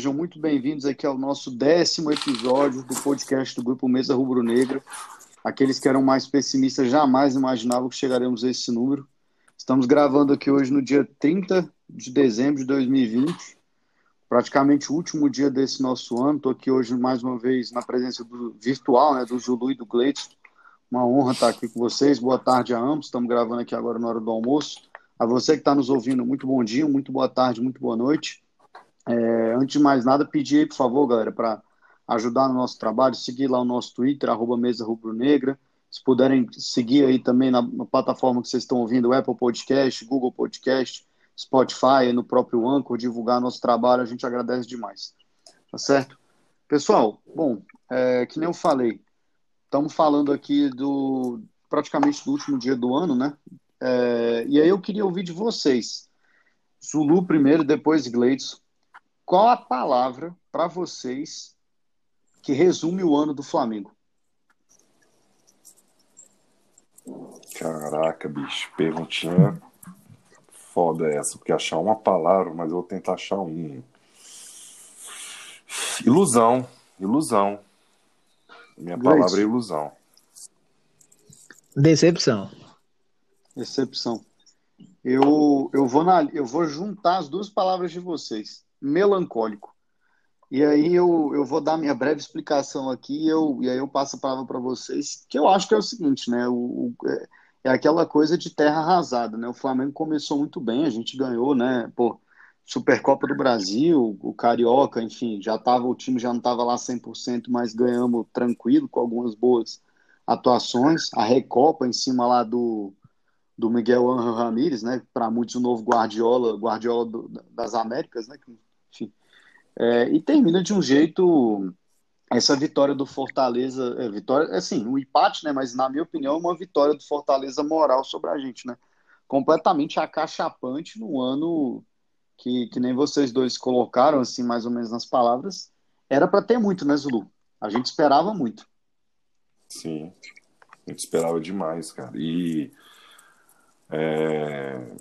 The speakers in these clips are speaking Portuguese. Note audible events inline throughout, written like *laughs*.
sejam muito bem-vindos aqui ao nosso décimo episódio do podcast do Grupo Mesa Rubro Negra. Aqueles que eram mais pessimistas jamais imaginavam que chegaremos a esse número. Estamos gravando aqui hoje no dia 30 de dezembro de 2020, praticamente o último dia desse nosso ano. Estou aqui hoje mais uma vez na presença do virtual, né, do Zulu e do Gleitson. Uma honra estar aqui com vocês. Boa tarde a ambos. Estamos gravando aqui agora na hora do almoço. A você que está nos ouvindo, muito bom dia, muito boa tarde, muito boa noite. É, antes de mais nada, pedir aí, por favor, galera, para ajudar no nosso trabalho, seguir lá o nosso Twitter, arroba Mesa Rubro Negra. Se puderem seguir aí também na, na, plataforma que vocês estão ouvindo, Apple Podcast, Google Podcast, Spotify, no próprio Anchor, divulgar nosso trabalho, a gente agradece demais. Tá certo? Pessoal, bom, é, que nem eu falei, estamos falando aqui do praticamente do último dia do ano, né? É, e aí eu queria ouvir de vocês. Zulu primeiro, depois Gleidson. Qual a palavra para vocês que resume o ano do Flamengo? Caraca, bicho, perguntinha foda essa, porque achar uma palavra, mas eu vou tentar achar um. Ilusão, ilusão. Minha palavra é ilusão. Decepção. Decepção. Eu, eu, vou na, eu vou juntar as duas palavras de vocês melancólico. E aí eu, eu vou dar minha breve explicação aqui eu, e aí eu passo a palavra para vocês, que eu acho que é o seguinte, né? O, o, é, é aquela coisa de terra arrasada, né? O Flamengo começou muito bem, a gente ganhou, né? Pô, Supercopa do Brasil, o Carioca, enfim, já tava, o time já não estava lá 100%, mas ganhamos tranquilo, com algumas boas atuações. A Recopa em cima lá do, do Miguel Ramírez, né? Para muitos o novo Guardiola, Guardiola do, das Américas, né? Enfim. É, e termina de um jeito essa vitória do Fortaleza, é, vitória, assim, um empate, né? Mas na minha opinião, uma vitória do Fortaleza moral sobre a gente, né? Completamente acachapante no ano que, que nem vocês dois colocaram, assim, mais ou menos nas palavras. Era para ter muito, né, Zulu? A gente esperava muito. Sim, a gente esperava demais, cara. E é,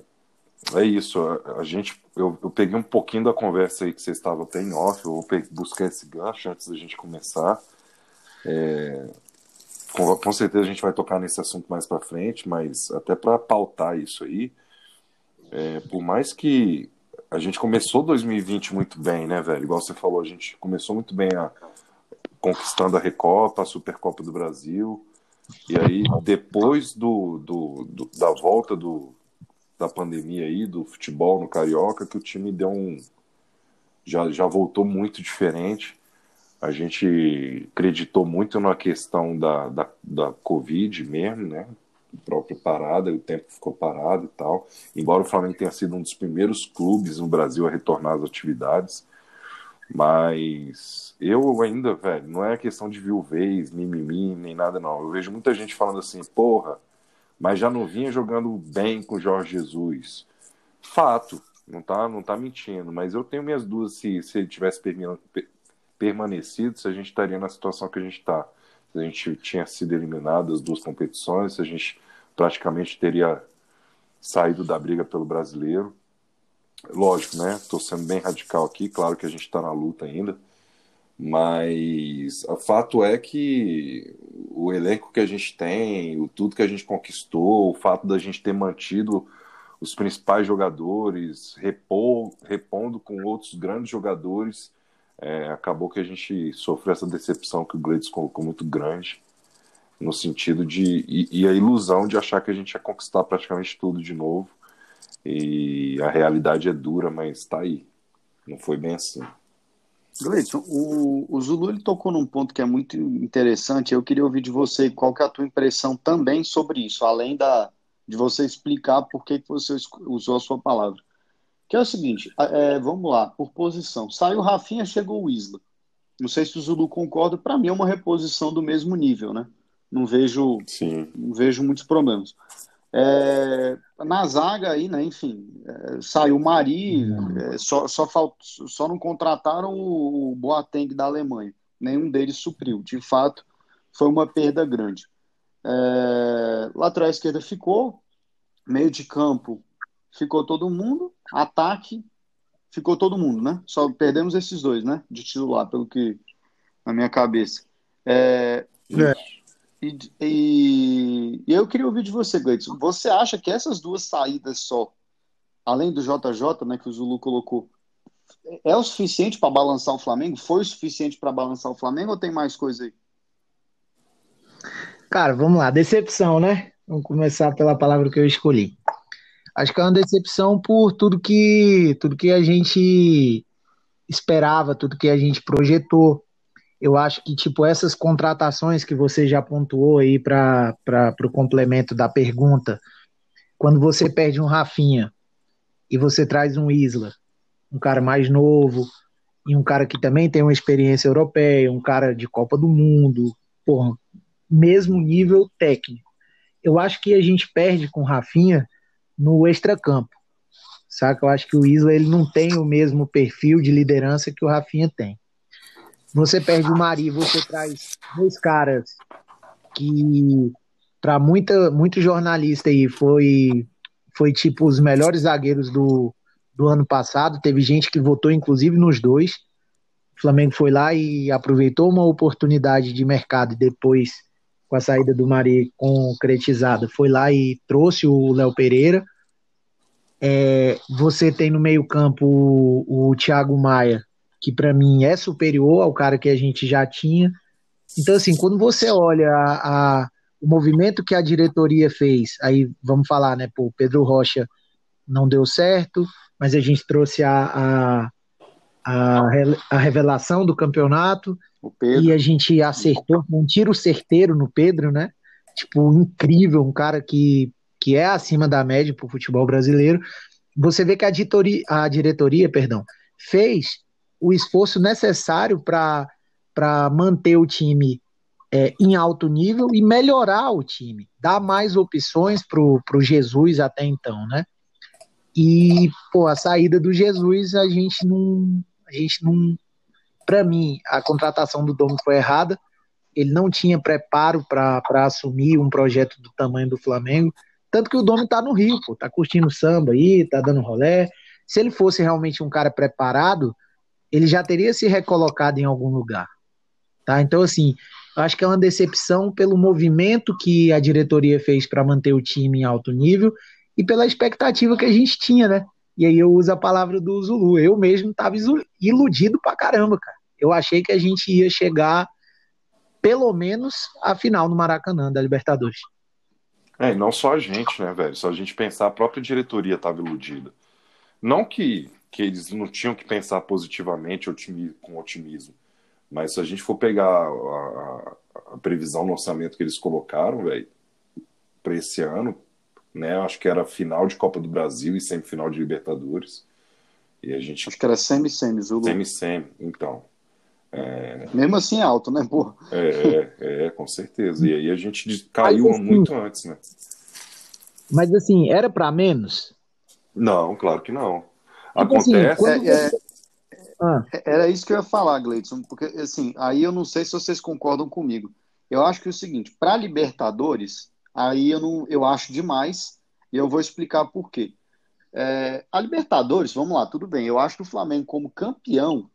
é isso, a, gente, eu, eu, peguei um pouquinho da conversa aí que você estava até em off, eu buscar esse gancho antes da gente começar. É, com, com, certeza a gente vai tocar nesse assunto mais para frente, mas até para pautar isso aí, é, por mais que a gente começou 2020 muito bem, né, velho? Igual você falou, a gente começou muito bem a, conquistando a Recopa, a Supercopa do Brasil, e aí depois do, do, do da volta do, da pandemia aí, do futebol no Carioca, que o time deu um. Já, já voltou muito diferente. A gente acreditou muito na questão da, da, da Covid mesmo, né? O próprio parada, o tempo ficou parado e tal. Embora o Flamengo tenha sido um dos primeiros clubes no Brasil a retornar às atividades. Mas eu ainda, velho, não é questão de viuvez, mimimi, nem nada, não. Eu vejo muita gente falando assim, porra, mas já não vinha jogando bem com o Jorge Jesus. Fato, não tá, não tá mentindo, mas eu tenho minhas dúvidas se, se ele tivesse permanecido, se a gente estaria na situação que a gente está. Se a gente tinha sido eliminado das duas competições, se a gente praticamente teria saído da briga pelo brasileiro. Lógico, né? Estou sendo bem radical aqui, claro que a gente está na luta ainda, mas o fato é que o elenco que a gente tem, o tudo que a gente conquistou, o fato da gente ter mantido os principais jogadores, repor, repondo com outros grandes jogadores, é, acabou que a gente sofreu essa decepção que o Gleides colocou muito grande, no sentido de. E, e a ilusão de achar que a gente ia conquistar praticamente tudo de novo. E a realidade é dura, mas está aí. Não foi bem assim. Gleison, o, o Zulu ele tocou num ponto que é muito interessante. Eu queria ouvir de você qual que é a tua impressão também sobre isso, além da, de você explicar por que, que você usou a sua palavra. Que é o seguinte, é, vamos lá, por posição. Saiu o Rafinha, chegou o Isla. Não sei se o Zulu concorda, para mim é uma reposição do mesmo nível, né? Não vejo, Sim. não vejo muitos problemas. É, na zaga aí, né, enfim, é, saiu o Mari, é, só, só, falt, só não contrataram o, o Boateng da Alemanha. Nenhum deles supriu. De fato, foi uma perda grande. É, lateral esquerda ficou, meio de campo ficou todo mundo, ataque, ficou todo mundo, né? Só perdemos esses dois, né? De titular, pelo que na minha cabeça. É, é. E, e, e, eu queria ouvir de você, Gleidson. Você acha que essas duas saídas só, além do JJ, né, que o Zulu colocou, é o suficiente para balançar o Flamengo? Foi o suficiente para balançar o Flamengo ou tem mais coisa aí? Cara, vamos lá. Decepção, né? Vamos começar pela palavra que eu escolhi. Acho que é uma decepção por tudo que tudo que a gente esperava, tudo que a gente projetou. Eu acho que tipo essas contratações que você já pontuou aí para o complemento da pergunta, quando você perde um Rafinha e você traz um Isla, um cara mais novo, e um cara que também tem uma experiência europeia, um cara de Copa do Mundo, mesmo nível técnico. Eu acho que a gente perde com o Rafinha no extracampo. Saca? Eu acho que o Isla ele não tem o mesmo perfil de liderança que o Rafinha tem. Você perde o Mari, você traz dois caras que para muita muito jornalista aí foi foi tipo os melhores zagueiros do do ano passado. Teve gente que votou, inclusive, nos dois. O Flamengo foi lá e aproveitou uma oportunidade de mercado depois, com a saída do Mari concretizada, foi lá e trouxe o Léo Pereira. É, você tem no meio-campo o, o Thiago Maia, que para mim é superior ao cara que a gente já tinha. Então, assim, quando você olha a, a, o movimento que a diretoria fez, aí vamos falar, né? Pô, Pedro Rocha não deu certo, mas a gente trouxe a, a, a, revelação do campeonato e a gente acertou um tiro certeiro no Pedro, né? Tipo, incrível, um cara que, que é acima da média para o futebol brasileiro. Você vê que a diretoria, a diretoria perdão, fez o esforço necessário para manter o time é, em alto nível e melhorar o time, dar mais opções para o Jesus até então, né? E, pô, a saída do Jesus, a gente não. A gente não. Para mim, a contratação do Domo foi errada. Ele não tinha preparo para assumir um projeto do tamanho do Flamengo. Tanto que o Domo tá no Rio, pô, tá curtindo samba aí, tá dando rolé. Se ele fosse realmente um cara preparado, ele já teria se recolocado em algum lugar. Tá? Então, assim, eu acho que é uma decepção pelo movimento que a diretoria fez para manter o time em alto nível e pela expectativa que a gente tinha, né? E aí eu uso a palavra do Zulu. Eu mesmo estava iludido pra caramba, cara. Eu achei que a gente ia chegar pelo menos à final no Maracanã da Libertadores. É, e não só a gente, né, velho? Só a gente pensar, a própria diretoria estava iludida. Não que, que eles não tinham que pensar positivamente com otimismo, mas se a gente for pegar a, a, a previsão no orçamento que eles colocaram, velho, para esse ano, né? Acho que era final de Copa do Brasil e semifinal de Libertadores. E a gente. Acho que era semi-semi, Zulu. Semi-semi, então. É... Mesmo assim é alto, né, porra? É, é, é, com certeza. E aí a gente caiu assim, muito antes, né? Mas assim, era para menos? Não, claro que não. Assim, Acontece. Assim, é, é, ah. Era isso que eu ia falar, Gleidson, porque assim, aí eu não sei se vocês concordam comigo. Eu acho que é o seguinte, para Libertadores, aí eu, não, eu acho demais e eu vou explicar por quê. É, a Libertadores, vamos lá, tudo bem. Eu acho que o Flamengo, como campeão,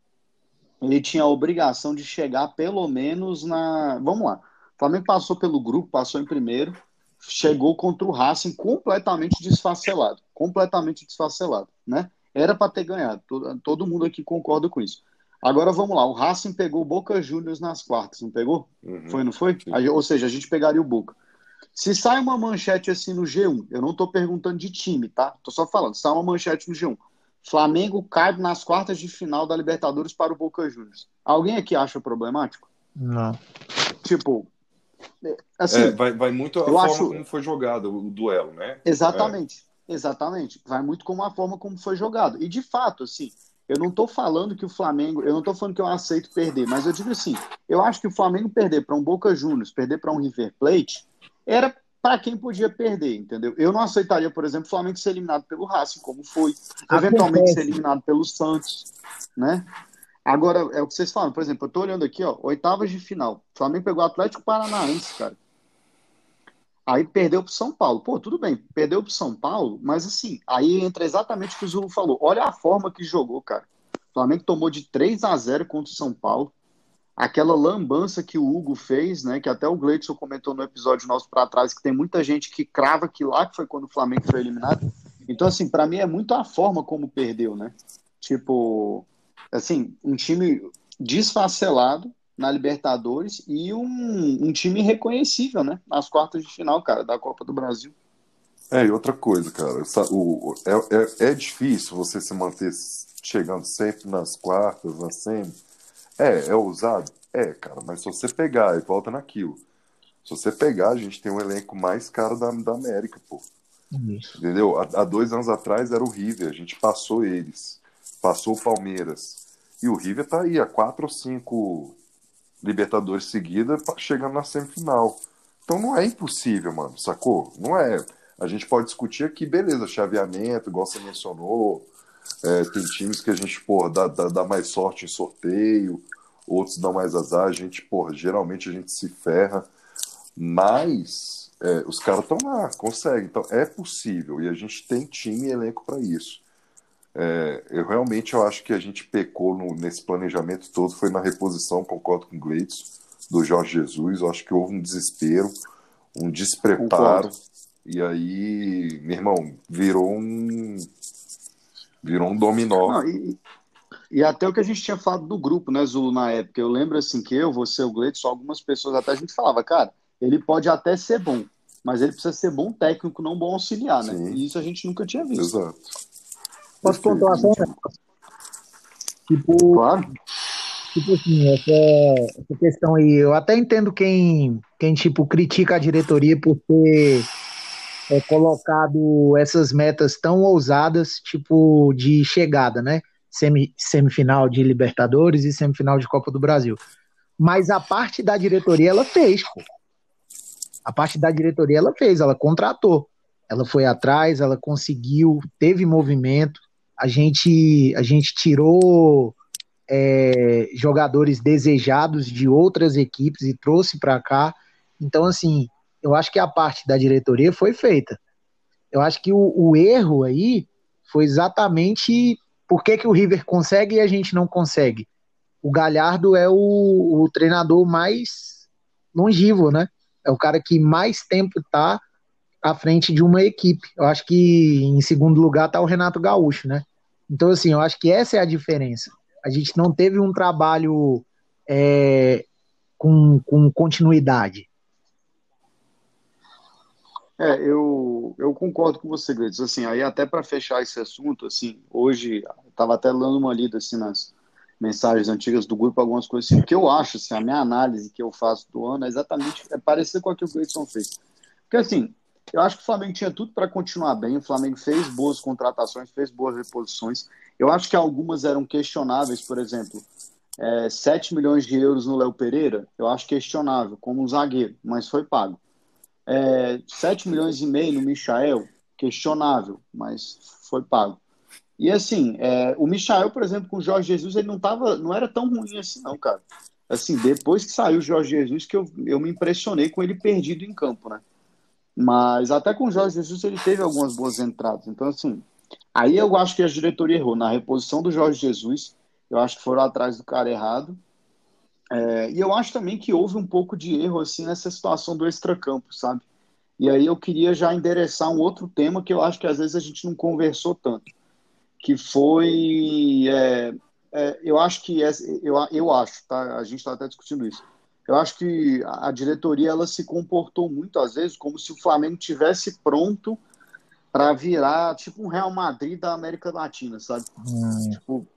ele tinha a obrigação de chegar pelo menos na. Vamos lá. O Flamengo passou pelo grupo, passou em primeiro, chegou contra o Racing completamente desfacelado. Completamente desfacelado, né? Era para ter ganhado. Todo, todo mundo aqui concorda com isso. Agora vamos lá. O Racing pegou o Boca Juniors nas quartas, não pegou? Uhum. Foi, não foi? Ou seja, a gente pegaria o Boca. Se sai uma manchete assim no G1, eu não estou perguntando de time, tá? Tô só falando, sai uma manchete no G1. Flamengo cai nas quartas de final da Libertadores para o Boca Juniors. Alguém aqui acha problemático? Não. Tipo, assim, é, vai, vai muito a forma acho... como foi jogado o duelo, né? Exatamente, é. Exatamente. Vai muito com a forma como foi jogado. E de fato, assim, eu não estou falando que o Flamengo, eu não estou falando que eu aceito perder, mas eu digo assim, eu acho que o Flamengo perder para um Boca Juniors, perder para um River Plate, era para quem podia perder, entendeu? Eu não aceitaria, por exemplo, o Flamengo ser eliminado pelo Racing, como foi, eventualmente ser eliminado pelo Santos, né? Agora, é o que vocês falam, por exemplo, eu tô olhando aqui, ó, oitavas de final. O Flamengo pegou o Atlético Paranaense, cara. Aí perdeu para São Paulo. Pô, tudo bem, perdeu para São Paulo, mas assim, aí entra exatamente o que o Zulu falou. Olha a forma que jogou, cara. O Flamengo tomou de 3 a 0 contra o São Paulo. Aquela lambança que o Hugo fez, né? Que até o Gleidson comentou no episódio nosso para trás, que tem muita gente que crava que lá que foi quando o Flamengo foi eliminado. Então, assim, para mim é muito a forma como perdeu, né? Tipo, assim, um time desfacelado, na Libertadores e um, um time reconhecível, né? Nas quartas de final, cara, da Copa do Brasil. É, e outra coisa, cara, o, é, é, é difícil você se manter chegando sempre nas quartas, na semi. É, é ousado? É, cara, mas se você pegar e volta naquilo, se você pegar, a gente tem um elenco mais caro da, da América, pô. Isso. Entendeu? Há, há dois anos atrás era o River, a gente passou eles, passou o Palmeiras. E o River tá aí há quatro ou cinco Libertadores seguida chegando na semifinal. Então não é impossível, mano, sacou? Não é. A gente pode discutir aqui, beleza, chaveamento, igual você mencionou. É, tem times que a gente, porra, dá, dá, dá, mais sorte em sorteio, outros dão mais azar, a gente, porra, geralmente a gente se ferra. Mas é, os caras estão lá, conseguem. Então é possível e a gente tem time e elenco para isso. É, eu realmente eu acho que a gente pecou no, nesse planejamento todo, foi na reposição, concordo com o Gleitson, do Jorge Jesus. Eu acho que houve um desespero, um despreparo. Concordo. E aí, meu irmão, virou um. Virou um dominó. Não, e, e, até o que a gente tinha falado do grupo, né, Zulu, na época. Eu lembro assim que eu, você, o Gleitson, algumas pessoas até a gente falava, cara, ele pode até ser bom, mas ele precisa ser bom técnico, não bom auxiliar, né? Sim. E isso a gente nunca tinha visto. Exato. Posso pontuar só um negócio? Tipo, claro. tipo assim, essa, essa questão aí, eu até entendo quem, quem tipo, critica a diretoria por ter é, colocado essas metas tão ousadas, tipo, de chegada, né? Semi, semifinal de Libertadores e semifinal de Copa do Brasil. Mas a parte da diretoria ela fez, pô. A parte da diretoria ela fez, ela contratou. Ela foi atrás, ela conseguiu, teve movimento, a gente, a gente tirou é, jogadores desejados de outras equipes e trouxe para cá. Então, assim, eu acho que a parte da diretoria foi feita. Eu acho que o, o erro aí foi exatamente por que, que o River consegue e a gente não consegue. O Galhardo é o, o treinador mais longevo, né? É o cara que mais tempo tá à frente de uma equipe. Eu acho que em segundo lugar está o Renato Gaúcho, né? Então, assim, eu acho que essa é a diferença. A gente não teve um trabalho é, com, com continuidade. É, eu, eu concordo com você, Gleides. Assim, aí até para fechar esse assunto, assim, hoje estava até dando uma lida assim nas mensagens antigas do grupo, algumas coisas assim, que eu acho, assim, a minha análise que eu faço do ano é exatamente é parecida com a que o Gleidson fez. Porque assim, eu acho que o Flamengo tinha tudo para continuar bem. O Flamengo fez boas contratações, fez boas reposições. Eu acho que algumas eram questionáveis, por exemplo, é, 7 milhões de euros no Léo Pereira, eu acho questionável, como um zagueiro, mas foi pago. É, 7 milhões e meio no Michael, questionável, mas foi pago. E assim, é, o Michael, por exemplo, com o Jorge Jesus, ele não, tava, não era tão ruim assim, não, cara. Assim, depois que saiu o Jorge Jesus, que eu, eu me impressionei com ele perdido em campo, né? Mas até com o Jorge Jesus ele teve algumas boas entradas. Então, assim, aí eu acho que a diretoria errou. Na reposição do Jorge Jesus, eu acho que foram atrás do cara errado. É, e eu acho também que houve um pouco de erro assim nessa situação do extracampo, sabe? E aí eu queria já endereçar um outro tema que eu acho que às vezes a gente não conversou tanto, que foi, é, é, eu acho que eu, eu acho, tá? A gente está até discutindo isso eu acho que a diretoria ela se comportou muito às vezes como se o Flamengo tivesse pronto para virar tipo um Real Madrid da América Latina, sabe? Hum. Tipo,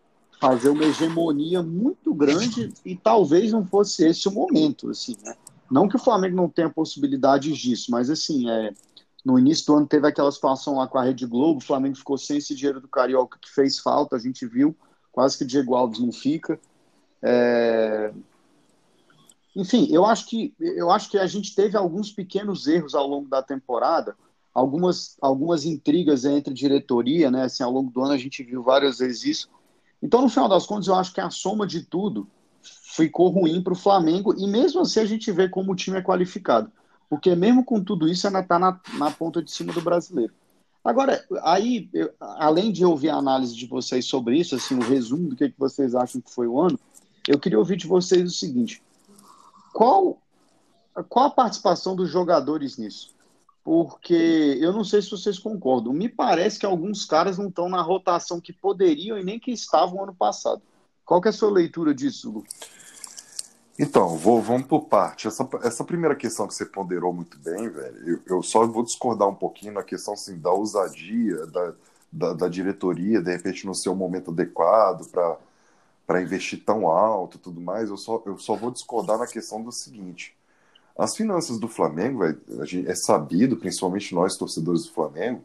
fazer uma hegemonia muito grande e talvez não fosse esse o momento, assim, né? Não que o Flamengo não tenha possibilidades disso, mas assim, é, no início do ano teve aquela situação lá com a Rede Globo, o Flamengo ficou sem esse dinheiro do Carioca que fez falta, a gente viu, quase que Diego Alves não fica. É, enfim, eu acho que eu acho que a gente teve alguns pequenos erros ao longo da temporada, algumas algumas intrigas entre diretoria, né? Assim, ao longo do ano a gente viu várias vezes isso. Então, no final das contas, eu acho que a soma de tudo ficou ruim para o Flamengo e mesmo assim a gente vê como o time é qualificado. Porque mesmo com tudo isso, ainda está na, na ponta de cima do brasileiro. Agora, aí, eu, além de ouvir a análise de vocês sobre isso, assim, o resumo do que, que vocês acham que foi o ano, eu queria ouvir de vocês o seguinte: qual, qual a participação dos jogadores nisso? Porque eu não sei se vocês concordam, me parece que alguns caras não estão na rotação que poderiam e nem que estavam ano passado. Qual que é a sua leitura disso, Lu? Então, vou, vamos por parte. Essa, essa primeira questão que você ponderou muito bem, velho, eu, eu só vou discordar um pouquinho na questão assim, da ousadia da, da, da diretoria, de repente não ser o momento adequado para investir tão alto e tudo mais. Eu só, eu só vou discordar na questão do seguinte: as finanças do Flamengo, é sabido, principalmente nós torcedores do Flamengo,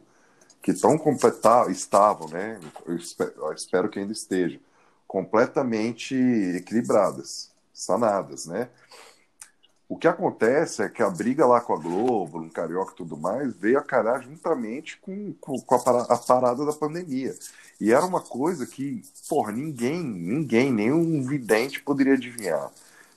que estão completar, estavam, né? Eu espero, eu espero que ainda estejam completamente equilibradas sanadas, né? O que acontece é que a briga lá com a Globo, no Carioca e tudo mais, veio a calhar juntamente com, com, com a, parada da pandemia. E era uma coisa que, porra, ninguém, ninguém, nenhum vidente poderia adivinhar.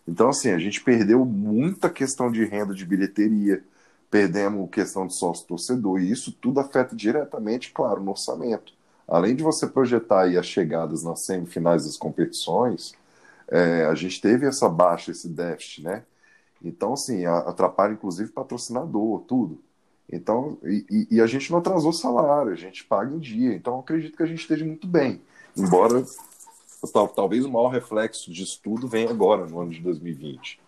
Então, assim, a gente perdeu muita questão de renda de bilheteria, perdemos questão de sócio-torcedor, e isso tudo afeta diretamente, claro, no orçamento. Além de você projetar aí as chegadas nas semifinais das competições, é, a gente teve essa baixa, esse déficit, né? Então, assim, atrapalha inclusive patrocinador, tudo. Então, e, e, a gente não atrasou salário, a gente paga em dia. Então, acredito que a gente esteja muito bem. Embora tal, talvez o maior reflexo disso tudo venha agora, no ano de 2020.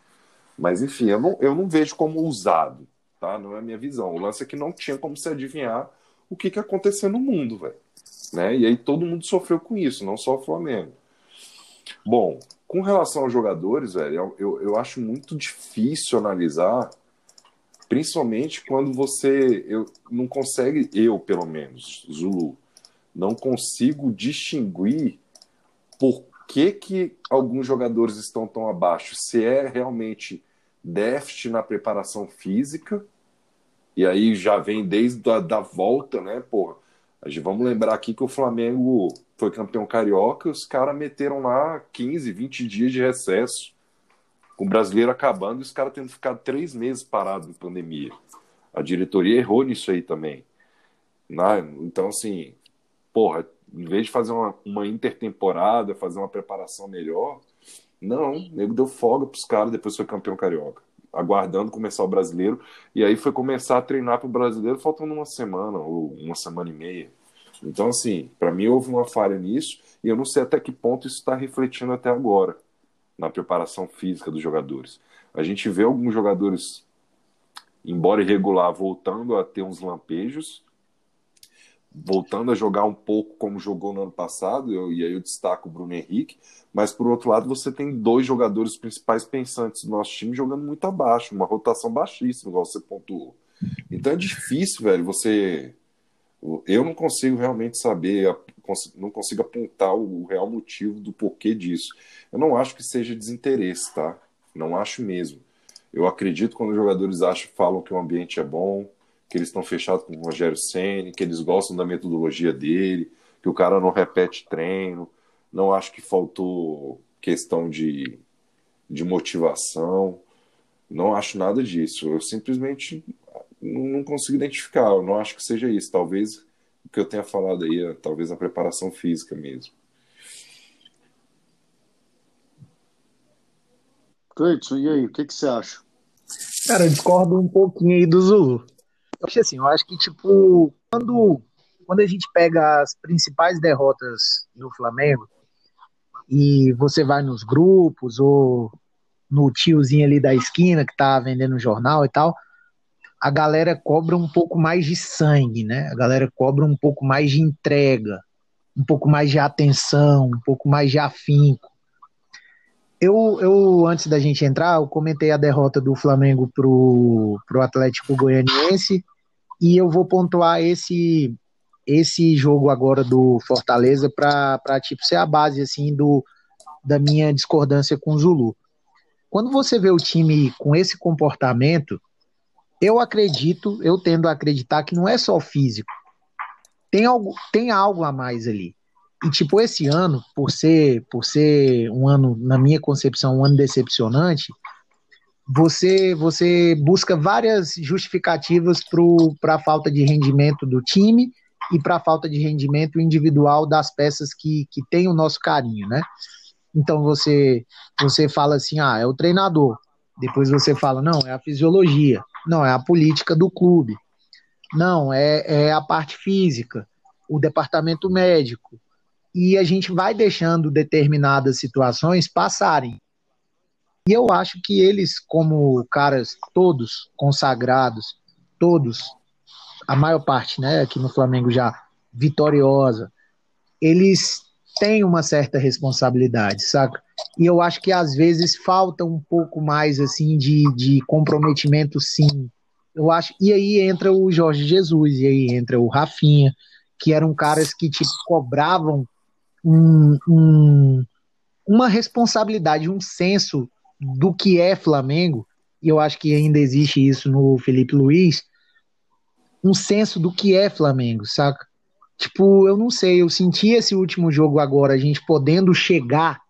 Mas, enfim, eu não, eu não vejo como usado, tá? Não é a minha visão. O lance é que não tinha como se adivinhar o que, que ia acontecer no mundo, velho. Né? E aí todo mundo sofreu com isso, não só o Flamengo. Bom, com relação aos jogadores, velho, eu, eu acho muito difícil analisar, principalmente quando você eu, não consegue, eu pelo menos, Zulu, não consigo distinguir por que, que alguns jogadores estão tão abaixo. Se é realmente déficit na preparação física, e aí já vem desde a da volta, né, porra? Vamos lembrar aqui que o Flamengo foi campeão carioca, os caras meteram lá 15, 20 dias de recesso. Com o brasileiro acabando e os caras tendo ficado três meses parados em pandemia. A diretoria errou nisso aí também. Né? Então, assim, porra, em vez de fazer uma, uma intertemporada, fazer uma preparação melhor, não, o nego deu folga pros caras depois foi campeão carioca. Aguardando começar o brasileiro. E aí foi começar a treinar pro brasileiro faltando uma semana ou uma semana e meia. Então, assim, para mim houve uma falha nisso e eu não sei até que ponto isso está refletindo até agora na preparação física dos jogadores. A gente vê alguns jogadores, embora irregular, voltando a ter uns lampejos, voltando a jogar um pouco como jogou no ano passado, eu, e aí eu destaco o Bruno Henrique, mas por outro lado você tem dois jogadores principais pensantes do nosso time jogando muito abaixo, uma rotação baixíssima, igual você pontuou. Então é difícil, velho, você eu não consigo realmente saber, não consigo apontar o real motivo do porquê disso. Eu não acho que seja desinteresse, tá? Não acho mesmo. Eu acredito quando os jogadores acham, falam que o ambiente é bom, que eles estão fechados com o Rogério Senna, que eles gostam da metodologia dele, que o cara não repete treino. Não acho que faltou questão de, de motivação. Não acho nada disso. Eu simplesmente não consigo identificar. Eu não acho que seja isso. Talvez o que eu tenha falado aí, é, talvez a preparação física mesmo. Cleiton, e aí, o que, que você acha? Cara, eu discordo um pouquinho aí do Zulu. Eu acho assim, eu acho que, tipo, quando, quando a gente pega as principais derrotas do Flamengo e você vai nos grupos ou no tiozinho ali da esquina que tá vendendo jornal e tal, a galera cobra um pouco mais de sangue, né? A galera cobra um pouco mais de entrega, um pouco mais de atenção, um pouco mais de afinco. Eu, eu antes da gente entrar, eu comentei a derrota do Flamengo pro, pro Atlético Goianiense e eu vou pontuar esse esse jogo agora do Fortaleza para tipo ser a base assim do da minha discordância com o Zulu. Quando você vê o time com esse comportamento, eu acredito, eu tendo a acreditar que não é só físico. Tem algo, tem algo a mais ali. E tipo esse ano, por ser, por ser um ano na minha concepção um ano decepcionante, você, você busca várias justificativas para a falta de rendimento do time e para a falta de rendimento individual das peças que, que têm o nosso carinho, né? Então você, você fala assim, ah, é o treinador. Depois você fala, não, é a fisiologia. Não, é a política do clube. Não, é, é a parte física, o departamento médico. E a gente vai deixando determinadas situações passarem. E eu acho que eles, como caras todos consagrados, todos, a maior parte, né, aqui no Flamengo já vitoriosa, eles têm uma certa responsabilidade, saca? E eu acho que às vezes falta um pouco mais assim de, de comprometimento, sim. Eu acho. E aí entra o Jorge Jesus, e aí entra o Rafinha, que eram caras que tipo, cobravam um, um, uma responsabilidade, um senso do que é Flamengo, e eu acho que ainda existe isso no Felipe Luiz, um senso do que é Flamengo, saca? Tipo, eu não sei, eu senti esse último jogo agora, a gente podendo chegar,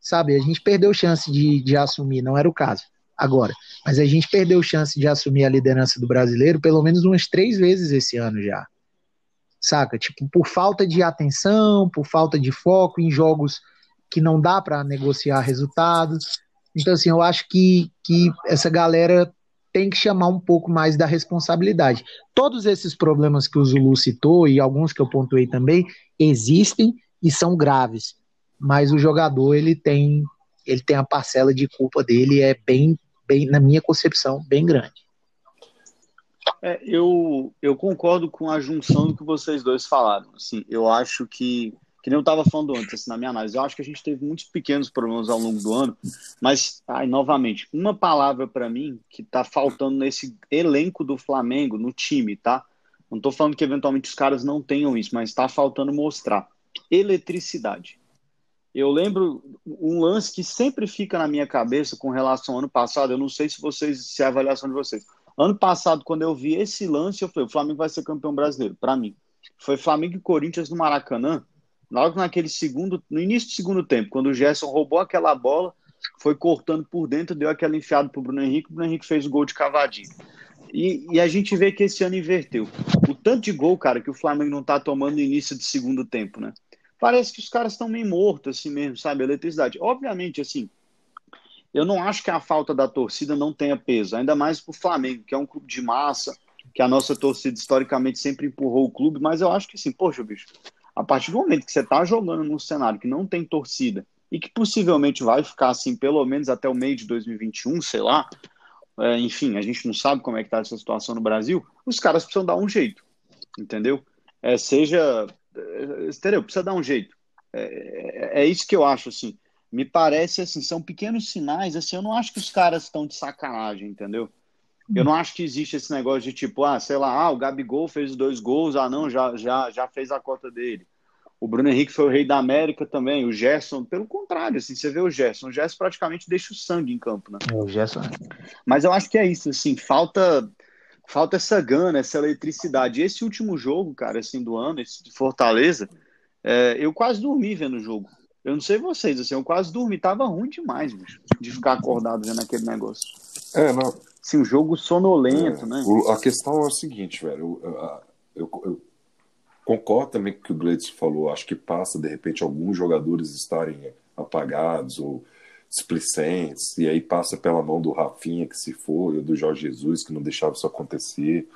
sabe? A gente perdeu chance de, de assumir, não era o caso agora, mas a gente perdeu chance de assumir a liderança do brasileiro pelo menos umas três vezes esse ano já, saca? Tipo, por falta de atenção, por falta de foco em jogos que não dá para negociar resultados. Então, assim, eu acho que, que essa galera tem que chamar um pouco mais da responsabilidade. Todos esses problemas que o Zulu citou e alguns que eu pontuei também existem e são graves, mas o jogador ele tem ele tem a parcela de culpa dele é bem bem na minha concepção bem grande. É, eu, eu concordo com a junção do que vocês dois falaram. Assim, eu acho que que nem eu estava falando antes, assim, na minha análise, eu acho que a gente teve muitos pequenos problemas ao longo do ano, mas, ai, novamente, uma palavra para mim que está faltando nesse elenco do Flamengo, no time, tá? Não estou falando que eventualmente os caras não tenham isso, mas está faltando mostrar. Eletricidade. Eu lembro um lance que sempre fica na minha cabeça com relação ao ano passado, eu não sei se vocês, se é a avaliação de vocês. Ano passado, quando eu vi esse lance, eu falei, o Flamengo vai ser campeão brasileiro, para mim. Foi Flamengo e Corinthians no Maracanã, Logo naquele segundo, no início do segundo tempo, quando o Gerson roubou aquela bola, foi cortando por dentro, deu aquela enfiada pro Bruno Henrique, o Bruno Henrique fez o gol de cavadinho. E, e, a gente vê que esse ano inverteu. O tanto de gol, cara, que o Flamengo não tá tomando no início do segundo tempo, né? Parece que os caras estão meio mortos, assim mesmo, sabe? eletricidade. Obviamente, assim, eu não acho que a falta da torcida não tenha peso, ainda mais pro Flamengo, que é um clube de massa, que a nossa torcida historicamente sempre empurrou o clube, mas eu acho que assim, poxa, bicho, a partir do momento que você está jogando num cenário que não tem torcida e que possivelmente vai ficar assim pelo menos até o meio de 2021, sei lá, é, enfim, a gente não sabe como é que está essa situação no Brasil, os caras precisam dar um jeito, entendeu? É, seja, é, entendeu? Precisa dar um jeito. É, é, é isso que eu acho, assim. Me parece, assim, são pequenos sinais, assim, eu não acho que os caras estão de sacanagem, entendeu? Eu não acho que existe esse negócio de tipo, ah, sei lá, ah, o Gabigol fez dois gols, ah, não, já, já, já fez a cota dele. O Bruno Henrique foi o rei da América também, o Gerson, pelo contrário, assim, você vê o Gerson, o Gerson praticamente deixa o sangue em campo, né? É, o Gerson. Mas eu acho que é isso, assim, falta falta essa gana, essa eletricidade. Esse último jogo, cara, assim, do ano, esse de Fortaleza, é, eu quase dormi vendo o jogo. Eu não sei vocês, assim, eu quase dormi, tava ruim demais, bicho, de ficar acordado vendo aquele negócio. É, não, Sim, um jogo sonolento, é, né? O, a questão é o seguinte, velho. Eu, eu, eu concordo também com o que o Gleitson falou. Acho que passa, de repente, alguns jogadores estarem apagados ou displicentes, e aí passa pela mão do Rafinha, que se foi, ou do Jorge Jesus, que não deixava isso acontecer.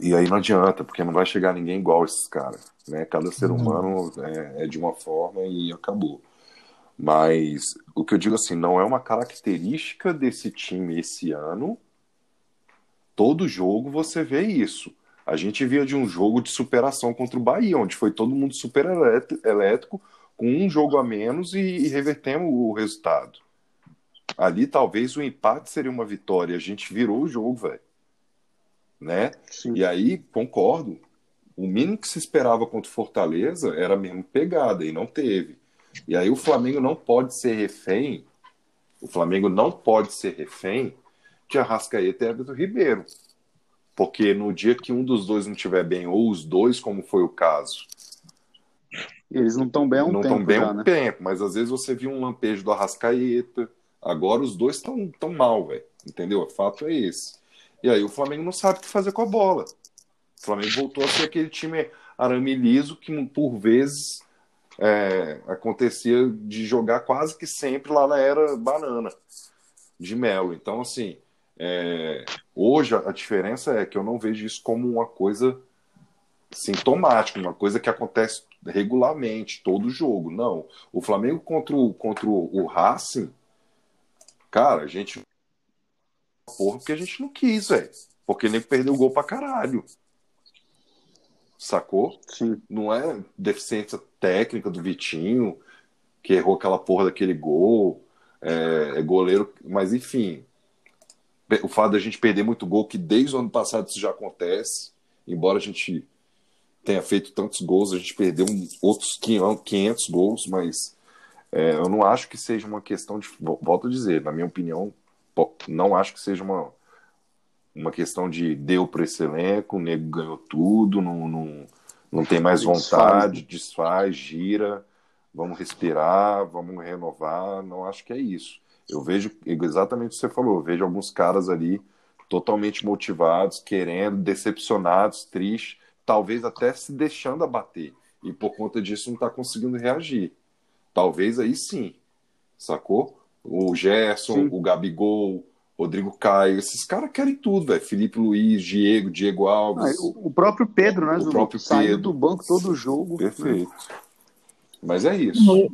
E aí não adianta, porque não vai chegar ninguém igual esses caras. Né? Cada ser uhum. humano é, é de uma forma e acabou. Mas o que eu digo assim, não é uma característica desse time esse ano. Todo jogo você vê isso. A gente via de um jogo de superação contra o Bahia, onde foi todo mundo super elétrico, com um jogo a menos e, e revertemos o resultado. Ali talvez o empate seria uma vitória. A gente virou o jogo, velho. Né? Sim. E aí, concordo. O mínimo que se esperava contra o Fortaleza era mesmo pegada, e não teve. E aí o Flamengo não pode ser refém, o Flamengo não pode ser refém de Arrascaeta e Everton Ribeiro. Porque no dia que um dos dois não estiver bem, ou os dois, como foi o caso. Eles não estão bem há um não tempo. Não estão bem há um né? tempo, mas às vezes você viu um lampejo do Arrascaeta, Agora os dois estão tão mal, velho. Entendeu? O fato é esse. E aí o Flamengo não sabe o que fazer com a bola. O Flamengo voltou a ser aquele time arame liso que por vezes é, acontecia de jogar quase que sempre lá na era banana de Melo. Então, assim, é, hoje a diferença é que eu não vejo isso como uma coisa sintomática, uma coisa que acontece regularmente, todo jogo. Não. O Flamengo contra o, contra o Racing, cara, a gente. Porra, porque a gente não quis, velho. Porque nem perdeu o gol pra caralho. Sacou? Sim. Não é deficiência técnica do Vitinho, que errou aquela porra daquele gol. É, é goleiro, mas enfim. O fato da gente perder muito gol, que desde o ano passado isso já acontece, embora a gente tenha feito tantos gols, a gente perdeu outros 500 gols, mas é, eu não acho que seja uma questão de. Volto a dizer, na minha opinião, não acho que seja uma, uma questão de deu para esse elenco, o nego ganhou tudo, não, não, não tem mais vontade, desfaz, gira, vamos respirar, vamos renovar. Não acho que é isso. Eu vejo exatamente o que você falou, eu vejo alguns caras ali totalmente motivados, querendo, decepcionados, tristes, talvez até se deixando abater. E por conta disso não está conseguindo reagir. Talvez aí sim, sacou? O Gerson, sim. o Gabigol, Rodrigo Caio, esses caras querem tudo, velho. Felipe Luiz, Diego, Diego Alves. Ah, o, próprio Pedro, né? O próprio Pedro. do banco todo jogo. Perfeito. Né? Mas é isso.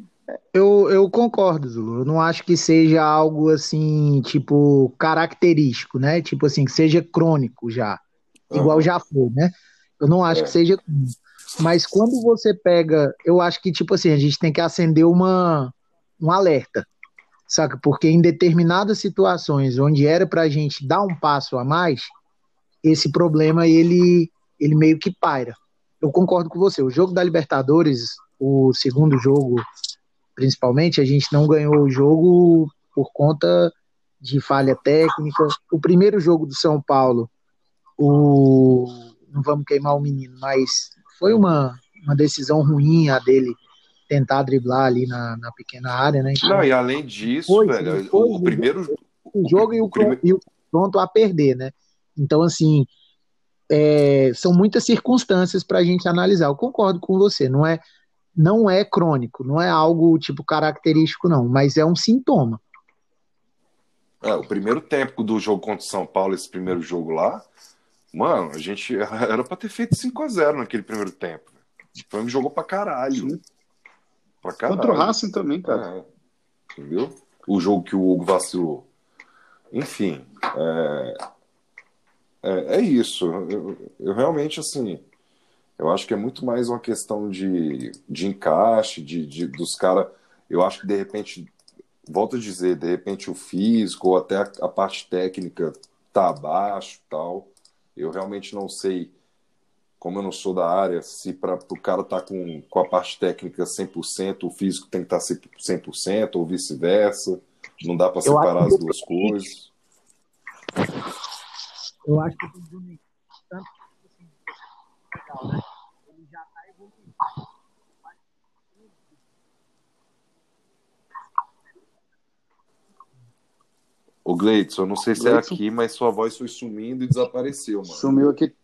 Eu, eu concordo, Zulu. Eu não acho que seja algo assim, tipo, característico, né? Tipo assim, que seja crônico já. Igual já foi, né? Eu não acho é. que seja. Mas quando você pega. Eu acho que, tipo assim, a gente tem que acender uma, um alerta saca? Porque em determinadas situações onde era para a gente dar um passo a mais, esse problema ele, ele meio que paira. Eu concordo com você. O jogo da Libertadores, o segundo jogo, principalmente, a gente não ganhou o jogo por conta de falha técnica. O primeiro jogo do São Paulo, o não vamos queimar o menino, mas foi uma, uma decisão ruim a dele tentar driblar ali na, na pequena área, né? Então, não, e além disso, foi, velho, foi, o, o, primeiro. O jogo e o, prime... e o pronto a perder, né? Então, assim, é, são muitas circunstâncias para a gente analisar. Eu concordo com você, não é, não é crônico, não é algo tipo característico, não, mas é um sintoma. É, o primeiro tempo do jogo contra o São Paulo, esse primeiro jogo lá, mano, a gente *laughs* era para ter feito 5 a 0 naquele primeiro tempo. O Flamengo jogou pra caralho. Pra caralho. Contra o Racing também, cara. É, entendeu? O jogo que o Hugo vacilou. Enfim, é, é, é isso. Eu, eu, realmente, assim, eu acho que é muito mais uma questão de, de encaixe, de, de dos caras. Eu acho que, de repente, volto a dizer, de repente o físico ou até a, a parte técnica tá abaixo tal. Eu realmente não sei como eu não sou da área, se para o cara tá com, com a parte técnica 100%, o físico tem que estar tá 100%, ou vice-versa. Não dá para separar as duas coisas. Eu acho que o Bruno, tanto assim, legal, né? Ele já está evoluindo. O Gleidson, eu não sei se é aqui, mas sua voz foi sumindo e desapareceu, mano. Sumiu aqui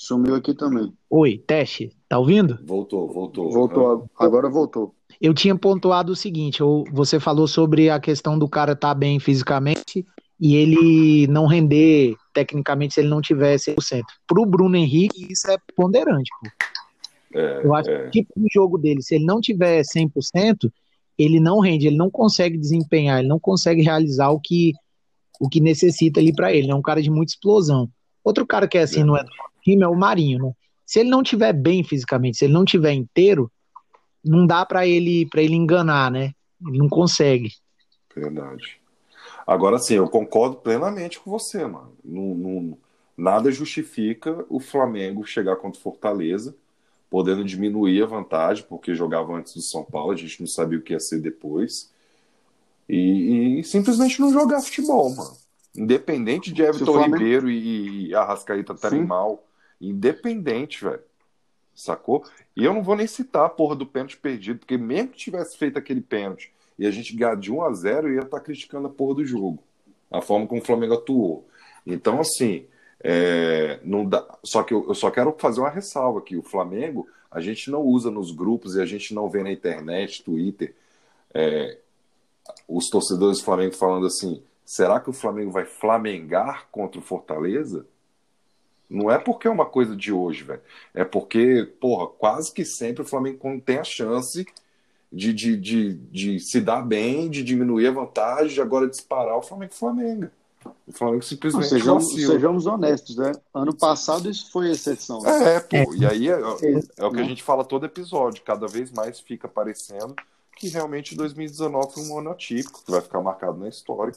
Sumiu aqui também. Oi, teste, tá ouvindo? Voltou, voltou. Voltou, agora voltou. Eu tinha pontuado o seguinte: você falou sobre a questão do cara estar tá bem fisicamente e ele não render tecnicamente se ele não tiver 100%. Pro Bruno Henrique, isso é ponderante. Pô. É, eu acho é. que o tipo de jogo dele, se ele não tiver 100%, ele não rende, ele não consegue desempenhar, ele não consegue realizar o que, o que necessita ali para ele. É um cara de muita explosão. Outro cara que é assim, é. não é do time é o Marinho, né? Se ele não tiver bem fisicamente, se ele não tiver inteiro, não dá para ele para ele enganar, né? Ele não consegue. Verdade. Agora sim, eu concordo plenamente com você, mano. Não, não, nada justifica o Flamengo chegar contra o Fortaleza, podendo diminuir a vantagem, porque jogava antes do São Paulo, a gente não sabia o que ia ser depois. E, e simplesmente não jogar futebol, mano. Independente de Everton Flamengo... Ribeiro e, e Arrascaeta estarem mal, Independente, velho. Sacou? E eu não vou nem citar a porra do pênalti perdido, porque mesmo que tivesse feito aquele pênalti e a gente ganhar de 1 a 0 e ia estar tá criticando a porra do jogo, a forma como o Flamengo atuou. Então, assim, é, não dá, só que eu, eu, só quero fazer uma ressalva aqui. O Flamengo, a gente não usa nos grupos e a gente não vê na internet, Twitter, é, os torcedores do Flamengo falando assim: será que o Flamengo vai flamengar contra o Fortaleza? Não é porque é uma coisa de hoje, velho. É porque, porra, quase que sempre o Flamengo tem a chance de, de, de, de se dar bem, de diminuir a vantagem, de agora disparar o Flamengo Flamengo. O Flamengo simplesmente Não, sejamos, sejamos, honestos, né? Ano passado isso foi exceção. Né? É, pô, e aí é, é, é o que a gente fala todo episódio, cada vez mais fica parecendo que realmente 2019 foi um ano atípico, que vai ficar marcado na história,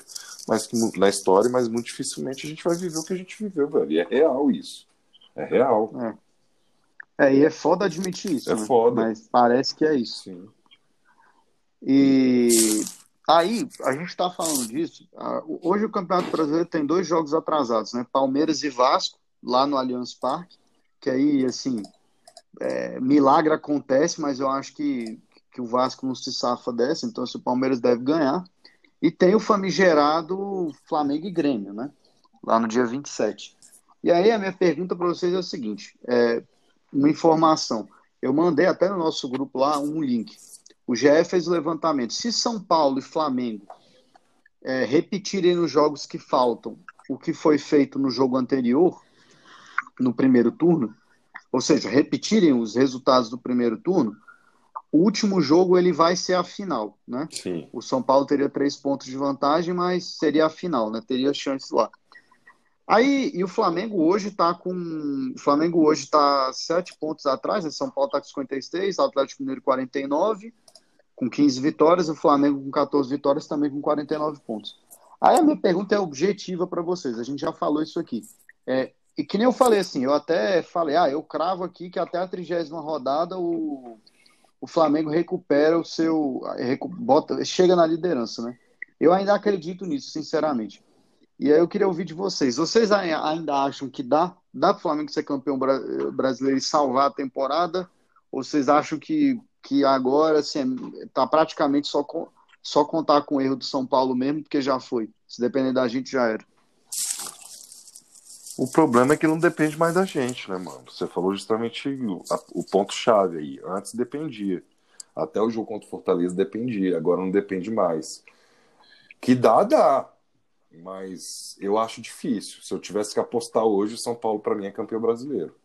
mas que, na história, mas muito dificilmente a gente vai viver o que a gente viveu, velho. E é real isso. É real. É, é e é foda admitir isso. É né? foda. Mas parece que é isso. Sim. E aí, a gente está falando disso. Hoje o Campeonato Brasileiro tem dois jogos atrasados, né? Palmeiras e Vasco, lá no Allianz Parque, que aí, assim, é, milagre acontece, mas eu acho que que o Vasco não se safa dessa, então o Palmeiras deve ganhar. E tem o famigerado Flamengo e Grêmio, né? Lá no dia 27. E aí a minha pergunta para vocês é o seguinte: é, uma informação. Eu mandei até no nosso grupo lá um link. O GE fez o levantamento. Se São Paulo e Flamengo é, repetirem nos jogos que faltam o que foi feito no jogo anterior, no primeiro turno, ou seja, repetirem os resultados do primeiro turno, o último jogo ele vai ser a final, né? Sim. O São Paulo teria três pontos de vantagem, mas seria a final, né? Teria chances lá. Aí, e o Flamengo hoje está com. O Flamengo hoje está sete pontos atrás, né? São Paulo está com 56, Atlético Mineiro 49, com 15 vitórias, o Flamengo com 14 vitórias também com 49 pontos. Aí a minha pergunta é objetiva para vocês, a gente já falou isso aqui. É, e que nem eu falei assim, eu até falei, ah, eu cravo aqui que até a trigésima rodada o o Flamengo recupera o seu. Bota, chega na liderança, né? Eu ainda acredito nisso, sinceramente. E aí eu queria ouvir de vocês. Vocês ainda acham que dá? Dá para o Flamengo ser campeão brasileiro e salvar a temporada? Ou vocês acham que, que agora assim, tá praticamente só, só contar com o erro do São Paulo mesmo, porque já foi? Se depender da gente, já era. O problema é que não depende mais da gente, né, mano? Você falou justamente o, o ponto-chave aí. Antes dependia. Até o jogo contra o Fortaleza dependia, agora não depende mais. Que dá, dá. Mas eu acho difícil. Se eu tivesse que apostar hoje, o São Paulo, para mim, é campeão brasileiro.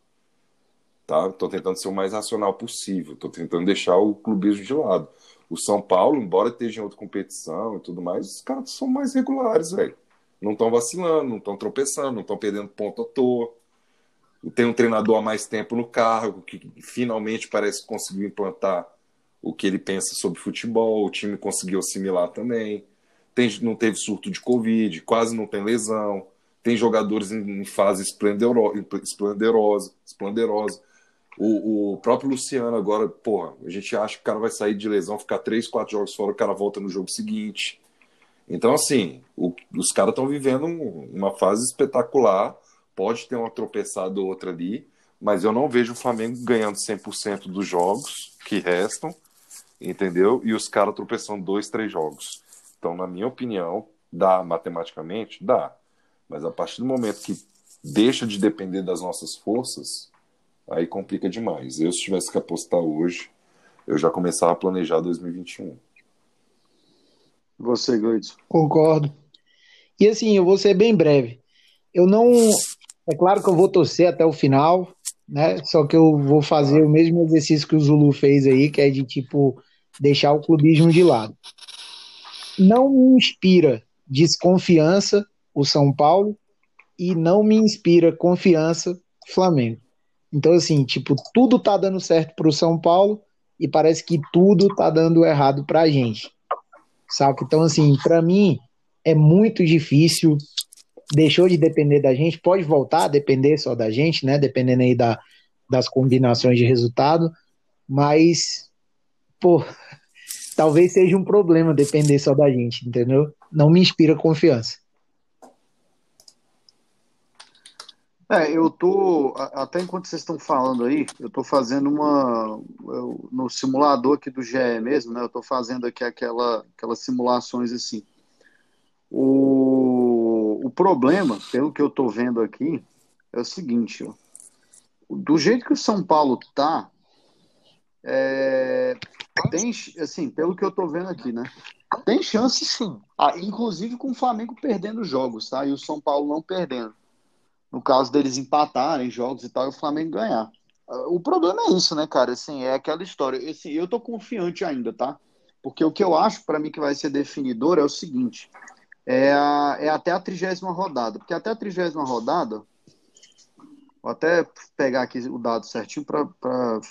Tá? Tô tentando ser o mais racional possível. Tô tentando deixar o clubismo de lado. O São Paulo, embora esteja em outra competição e tudo mais, os caras são mais regulares, velho não estão vacilando, não estão tropeçando, não estão perdendo ponto à toa. Tem um treinador há mais tempo no cargo que finalmente parece que conseguiu implantar o que ele pensa sobre futebol. O time conseguiu assimilar também. Tem, não teve surto de Covid, quase não tem lesão. Tem jogadores em, em fase esplendorosa. esplendorosa. O, o, próprio Luciano agora, porra, a gente acha que o cara vai sair de lesão, ficar três, quatro jogos fora, o cara volta no jogo seguinte. Então, assim, o, os caras estão vivendo uma fase espetacular. Pode ter uma tropeçada ou outra ali, mas eu não vejo o Flamengo ganhando 100% dos jogos que restam, entendeu? E os caras tropeçando dois, três jogos. Então, na minha opinião, dá matematicamente? Dá. Mas a partir do momento que deixa de depender das nossas forças, aí complica demais. Eu, se tivesse que apostar hoje, eu já começava a planejar 2021. Você, Gleidson. Concordo. E assim, eu vou ser bem breve. Eu não. É claro que eu vou torcer até o final, né? Só que eu vou fazer o mesmo exercício que o Zulu fez aí, que é de tipo deixar o clubismo de lado. Não me inspira desconfiança o São Paulo e não me inspira confiança o Flamengo. Então, assim, tipo, tudo tá dando certo pro São Paulo e parece que tudo tá dando errado pra gente saca? Então, assim, para mim é muito difícil, deixou de depender da gente, pode voltar a depender só da gente, né? Dependendo aí da, das combinações de resultado, mas, pô, *laughs* talvez seja um problema depender só da gente, entendeu? Não me inspira confiança. É, eu tô, até enquanto vocês estão falando aí, eu tô fazendo uma, eu, no simulador aqui do GE mesmo, né? Eu tô fazendo aqui aquela, aquelas simulações assim. O, o problema, pelo que eu tô vendo aqui, é o seguinte, ó. Do jeito que o São Paulo tá, é, tem, assim, pelo que eu tô vendo aqui, né? Tem chance sim. Ah, inclusive com o Flamengo perdendo jogos, tá? E o São Paulo não perdendo no caso deles empatarem jogos e tal, e o Flamengo ganhar. O problema é isso, né, cara? Assim, é aquela história. Assim, eu tô confiante ainda, tá? Porque o que eu acho para mim que vai ser definidor é o seguinte: é, a, é até a trigésima rodada. Porque até a trigésima rodada, vou até pegar aqui o dado certinho para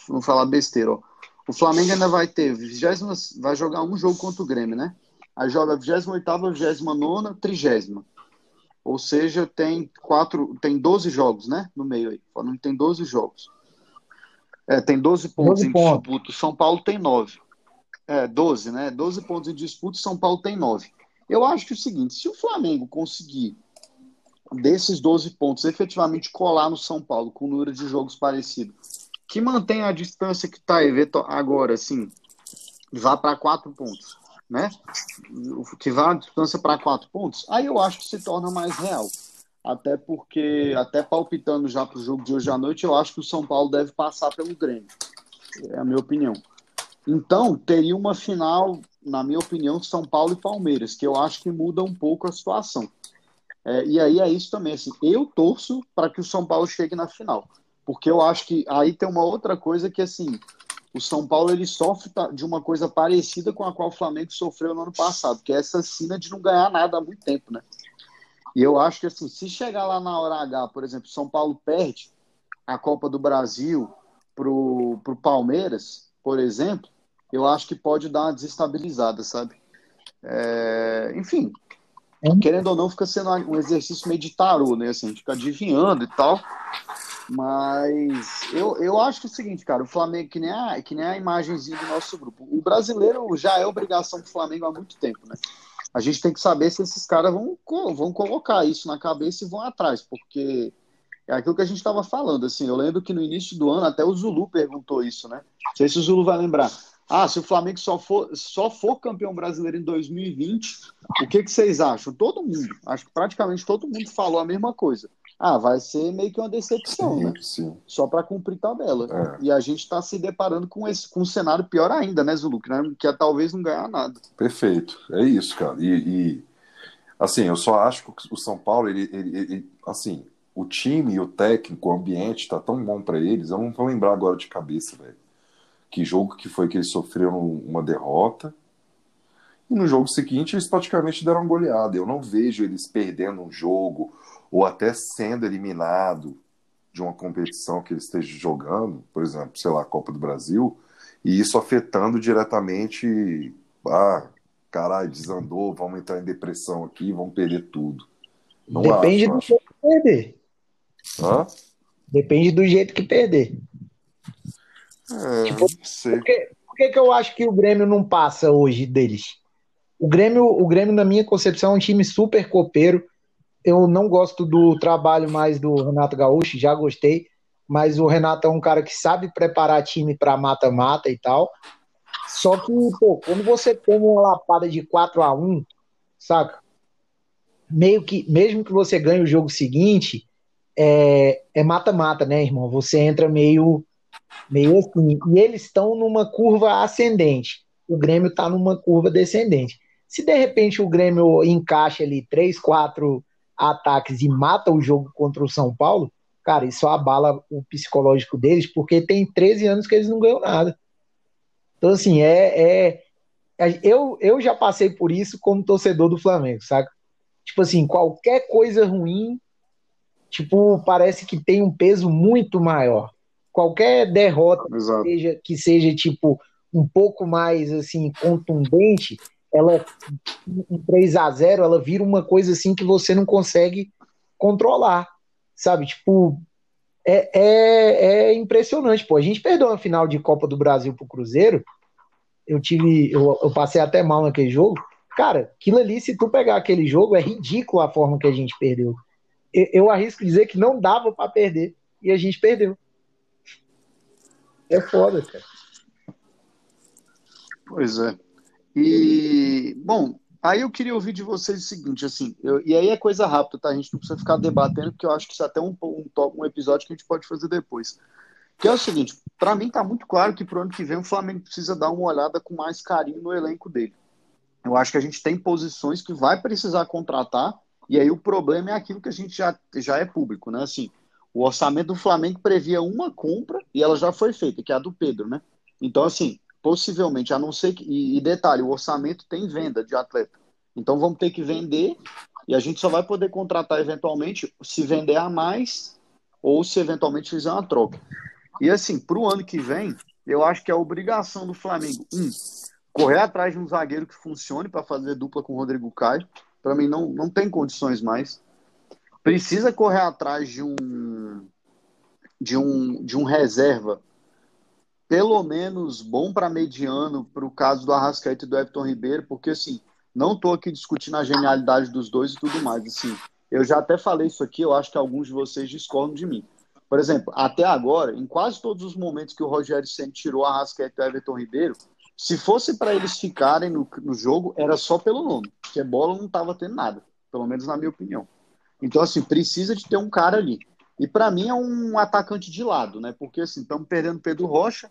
não falar besteira. Ó. O Flamengo ainda vai ter 20, vai jogar um jogo contra o Grêmio, né? Aí joga 28, 29, 30. Ou seja, tem quatro, tem 12 jogos, né? No meio aí. Falando que tem 12 jogos. É, tem 12 pontos 12 em pontos. disputa. São Paulo tem 9. É, 12, né? 12 pontos em disputa, São Paulo tem 9. Eu acho que é o seguinte, se o Flamengo conseguir desses 12 pontos efetivamente colar no São Paulo com o número de jogos parecido, que mantém a distância que está agora, assim, vá para 4 pontos né? Que vá a distância para quatro pontos, aí eu acho que se torna mais real. Até porque, até palpitando já para o jogo de hoje à noite, eu acho que o São Paulo deve passar pelo Grêmio. É a minha opinião. Então, teria uma final, na minha opinião, São Paulo e Palmeiras, que eu acho que muda um pouco a situação. É, e aí é isso também. Assim, eu torço para que o São Paulo chegue na final. Porque eu acho que aí tem uma outra coisa que, assim, o São Paulo ele sofre de uma coisa parecida com a qual o Flamengo sofreu no ano passado, que é essa sina de não ganhar nada há muito tempo, né? E eu acho que assim, se chegar lá na hora H, por exemplo, São Paulo perde a Copa do Brasil pro, pro Palmeiras, por exemplo, eu acho que pode dar uma desestabilizada, sabe? É, enfim, querendo ou não, fica sendo um exercício meio de tarô, né? Assim, a gente fica adivinhando e tal. Mas eu, eu acho que é o seguinte, cara, o Flamengo, que nem, a, que nem a imagenzinha do nosso grupo, o brasileiro já é obrigação do Flamengo há muito tempo, né? A gente tem que saber se esses caras vão, vão colocar isso na cabeça e vão atrás, porque é aquilo que a gente estava falando, assim, eu lembro que no início do ano até o Zulu perguntou isso, né? Não sei se o Zulu vai lembrar. Ah, se o Flamengo só for, só for campeão brasileiro em 2020, o que, que vocês acham? Todo mundo, acho que praticamente todo mundo falou a mesma coisa ah, vai ser meio que uma decepção, sim, né? Sim. Só para cumprir tabela. É. E a gente está se deparando com, esse, com um cenário pior ainda, né, Zulu? Que, né? que é talvez não ganhar nada. Perfeito. É isso, cara. E, e, assim, eu só acho que o São Paulo, ele, ele, ele assim, o time, o técnico, o ambiente está tão bom para eles. Eu não vou lembrar agora de cabeça, velho. Que jogo que foi que eles sofreram uma derrota. E no jogo seguinte eles praticamente deram uma goleada. Eu não vejo eles perdendo um jogo ou até sendo eliminado de uma competição que ele esteja jogando, por exemplo, sei lá, a Copa do Brasil, e isso afetando diretamente, ah, caralho, desandou, vamos entrar em depressão aqui, vamos perder tudo. Não Depende acho, do acho. jeito que perder. Hã? Depende do jeito que perder. É, tipo, sei. Por, que, por que, que eu acho que o Grêmio não passa hoje deles? O Grêmio, o Grêmio, na minha concepção, é um time super copeiro eu não gosto do trabalho mais do Renato Gaúcho, já gostei, mas o Renato é um cara que sabe preparar time para mata-mata e tal. Só que, pô, quando você tem uma lapada de 4 a 1 saca? Meio que, mesmo que você ganhe o jogo seguinte, é, é mata-mata, né, irmão? Você entra meio, meio assim. E eles estão numa curva ascendente. O Grêmio está numa curva descendente. Se de repente o Grêmio encaixa ali 3, 4 ataques e mata o jogo contra o São Paulo, cara, isso abala o psicológico deles, porque tem 13 anos que eles não ganham nada. Então, assim, é. é, é eu, eu já passei por isso como torcedor do Flamengo, saca? Tipo assim, qualquer coisa ruim, tipo, parece que tem um peso muito maior. Qualquer derrota que seja, que seja, tipo, um pouco mais, assim, contundente, ela em 3 a 0 ela vira uma coisa assim que você não consegue controlar, sabe? Tipo, é, é, é impressionante, pô. A gente perdeu a final de Copa do Brasil pro Cruzeiro. Eu tive, eu, eu passei até mal naquele jogo. Cara, aquilo ali, se tu pegar aquele jogo, é ridículo a forma que a gente perdeu. eu arrisco dizer que não dava para perder e a gente perdeu. É foda, cara. Pois é. E, bom, aí eu queria ouvir de vocês o seguinte, assim, eu, e aí é coisa rápida, tá? A gente não precisa ficar debatendo, porque eu acho que isso é até um, um, um episódio que a gente pode fazer depois. Que é o seguinte, para mim tá muito claro que pro ano que vem o Flamengo precisa dar uma olhada com mais carinho no elenco dele. Eu acho que a gente tem posições que vai precisar contratar, e aí o problema é aquilo que a gente já, já é público, né? Assim, o orçamento do Flamengo previa uma compra e ela já foi feita, que é a do Pedro, né? Então, assim, possivelmente, a não ser que. E, detalhe, o orçamento tem venda de atleta. Então vamos ter que vender e a gente só vai poder contratar eventualmente se vender a mais ou se eventualmente fizer uma troca. E assim, para o ano que vem, eu acho que é obrigação do Flamengo, um, correr atrás de um zagueiro que funcione para fazer dupla com o Rodrigo Caio. Para mim, não, não tem condições mais. Precisa correr atrás de um de um, de um reserva pelo menos bom para mediano para o caso do Arrascaeta e do Everton Ribeiro, porque assim, não estou aqui discutindo a genialidade dos dois e tudo mais. Assim, eu já até falei isso aqui, eu acho que alguns de vocês discordam de mim. Por exemplo, até agora, em quase todos os momentos que o Rogério Senna tirou a Arrascaeta e o Everton Ribeiro, se fosse para eles ficarem no, no jogo, era só pelo nome, porque bola não estava tendo nada, pelo menos na minha opinião. Então, assim, precisa de ter um cara ali. E para mim é um atacante de lado, né? Porque assim, estamos perdendo Pedro Rocha,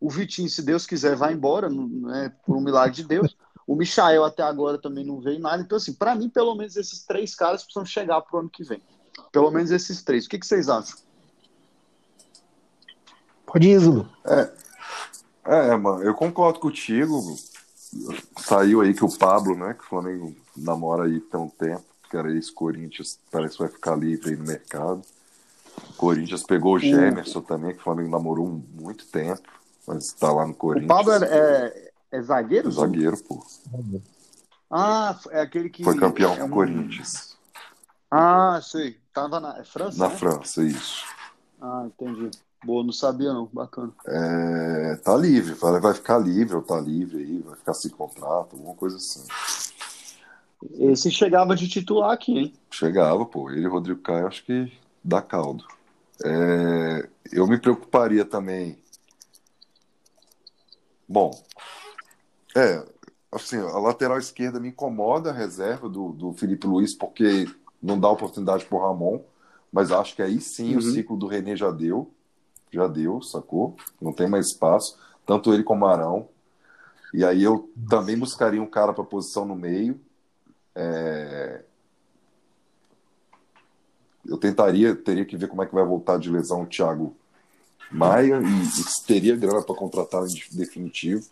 o Vitinho, se Deus quiser, vai embora, né? Por um milagre de Deus. O Michael até agora também não veio nada. Então, assim, para mim, pelo menos esses três caras precisam chegar pro ano que vem. Pelo menos esses três. O que, que vocês acham? Pode ir, Zulu. É, é, mano, eu concordo contigo. Saiu aí que o Pablo, né, que o Flamengo namora aí um tempo, que era ex-Corinthians, parece que vai ficar livre aí no mercado. Corinthians pegou o Gemerson também, que o Flamengo namorou muito tempo, mas está lá no Corinthians. O Pablo é, é, é zagueiro? É zagueiro, pô. Ah, é aquele que. Foi campeão é com o Corinthians. Ah, sei. Tava na é França? Na né? França, isso. Ah, entendi. Boa, não sabia não, bacana. É, tá livre, vai ficar livre ou tá livre aí, vai ficar sem contrato, alguma coisa assim. Esse chegava de titular aqui, hein? Chegava, pô. Ele e Rodrigo Caio, acho que dá caldo. É, eu me preocuparia também. Bom, é, assim, a lateral esquerda me incomoda a reserva do, do Felipe Luiz, porque não dá oportunidade pro Ramon, mas acho que aí sim uhum. o ciclo do René já deu. Já deu, sacou? Não tem mais espaço. Tanto ele como o Arão. E aí eu também buscaria um cara para posição no meio. É, eu tentaria, teria que ver como é que vai voltar de lesão o Thiago Maia e, e teria grana para contratar em definitivo.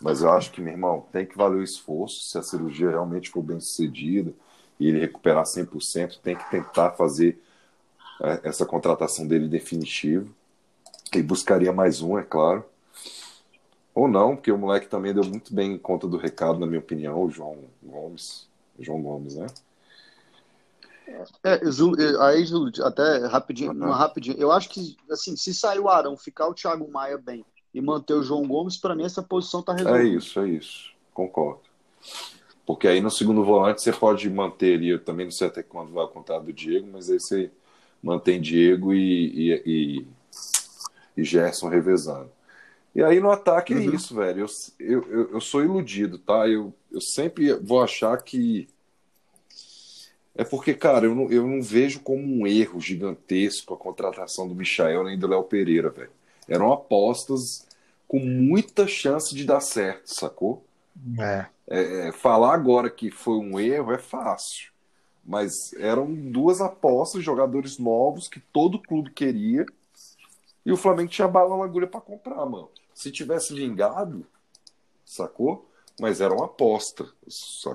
Mas eu acho que, meu irmão, tem que valer o esforço. Se a cirurgia realmente for bem sucedida e ele recuperar 100%, tem que tentar fazer é, essa contratação dele definitiva. E buscaria mais um, é claro. Ou não, porque o moleque também deu muito bem conta do recado, na minha opinião, o João Gomes. João Gomes, né? É, aí, até rapidinho, uhum. rapidinho, eu acho que, assim, se sair o Arão, ficar o Thiago Maia bem e manter o João Gomes, para mim essa posição tá resolvida. É isso, é isso, concordo. Porque aí no segundo volante você pode manter ali, eu também não sei até quando vai contar do Diego, mas aí você mantém Diego e, e, e, e Gerson revezando. E aí no ataque é uhum. é isso, velho. Eu, eu, eu sou iludido, tá? Eu, eu sempre vou achar que é porque, cara, eu não, eu não vejo como um erro gigantesco a contratação do Michael nem do Léo Pereira, velho. Eram apostas com muita chance de dar certo, sacou? É. É, é falar agora que foi um erro é fácil. Mas eram duas apostas, jogadores novos que todo clube queria. E o Flamengo tinha bala na agulha para comprar, mano. Se tivesse vingado, sacou? Mas era uma aposta.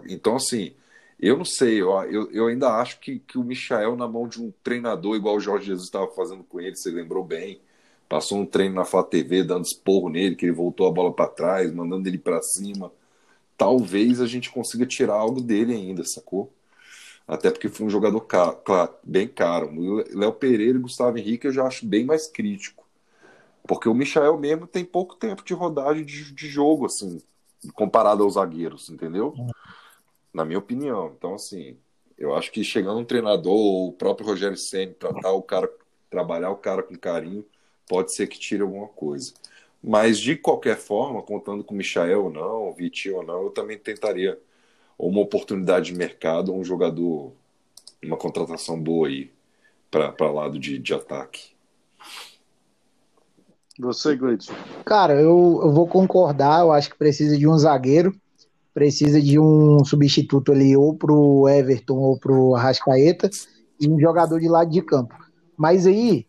Então, assim, eu não sei, eu, eu, eu ainda acho que, que o Michael, na mão de um treinador, igual o Jorge Jesus estava fazendo com ele, você lembrou bem, passou um treino na Flá TV dando esporro nele, que ele voltou a bola para trás, mandando ele para cima. Talvez a gente consiga tirar algo dele ainda, sacou? Até porque foi um jogador caro, claro, bem caro. Léo Pereira e Gustavo Henrique eu já acho bem mais crítico. Porque o Michael mesmo tem pouco tempo de rodagem de, de jogo, assim, comparado aos zagueiros, entendeu? Na minha opinião. Então, assim, Eu acho que chegando um treinador, ou o próprio Rogério Senna, tratar o cara, trabalhar o cara com carinho, pode ser que tire alguma coisa. Mas de qualquer forma, contando com o Michael ou não, o Vitinho ou não, eu também tentaria uma oportunidade de mercado, um jogador, uma contratação boa aí para lado de, de ataque. Você, Gleidson? Cara, eu, eu vou concordar. Eu acho que precisa de um zagueiro, precisa de um substituto ali, ou pro Everton ou pro Arrascaeta, e um jogador de lado de campo. Mas aí,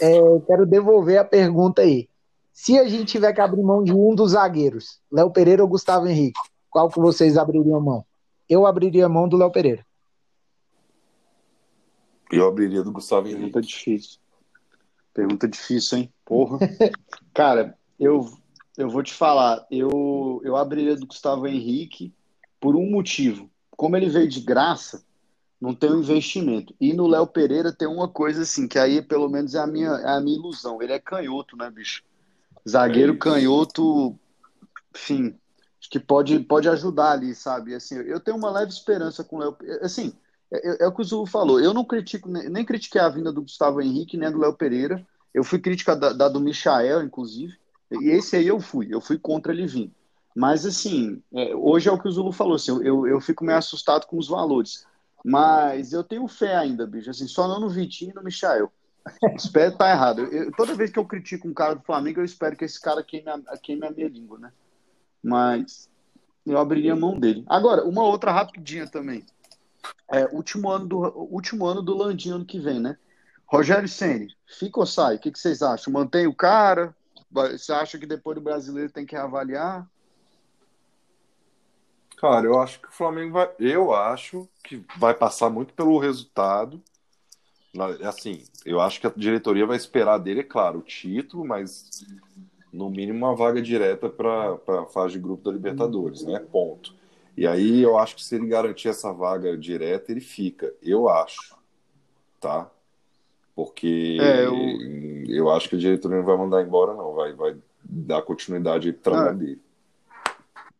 é, quero devolver a pergunta aí. Se a gente tiver que abrir mão de um dos zagueiros, Léo Pereira ou Gustavo Henrique, qual que vocês abririam mão? Eu abriria mão do Léo Pereira. Eu abriria do Gustavo Henrique. Pergunta difícil. Pergunta difícil, hein? Porra. *laughs* Cara, eu, eu vou te falar. Eu, eu abriria do Gustavo Henrique por um motivo. Como ele veio de graça, não tem um investimento. E no Léo Pereira tem uma coisa assim, que aí pelo menos é a minha, é a minha ilusão. Ele é canhoto, né, bicho? Zagueiro é canhoto, enfim, acho que pode, pode ajudar ali, sabe? Assim, eu tenho uma leve esperança com o Léo. Assim, é, é, é, o que o Zulu falou. Eu não critico, nem critiquei a vinda do Gustavo Henrique, nem do Léo Pereira. Eu fui crítica da, da, do Michael, inclusive. E esse aí eu fui. Eu fui contra ele vir. Mas, assim, é, hoje é o que o Zulu falou. Assim, eu, eu fico meio assustado com os valores. Mas eu tenho fé ainda, bicho. Assim, só não no Vitinho e no Michael. *laughs* Espero tá errado. Eu, toda vez que eu critico um cara do Flamengo, eu espero que esse cara queime a, queime a minha língua, né? Mas eu abriria a mão dele. Agora, uma outra rapidinha também. É, último ano do último ano do Landim ano que vem, né? Rogério Ceni, fica ou sai? O que, que vocês acham? Mantém o cara? Você acha que depois do brasileiro tem que reavaliar? Cara, eu acho que o Flamengo vai. Eu acho que vai passar muito pelo resultado. Assim, eu acho que a diretoria vai esperar dele, é claro, o título, mas no mínimo uma vaga direta para a fase de grupo da Libertadores, né? Ponto. E aí eu acho que se ele garantir essa vaga direta, ele fica. Eu acho. Tá? Porque é, eu... eu... acho que a diretoria não vai mandar embora, não. Vai, vai dar continuidade para o ah, dele.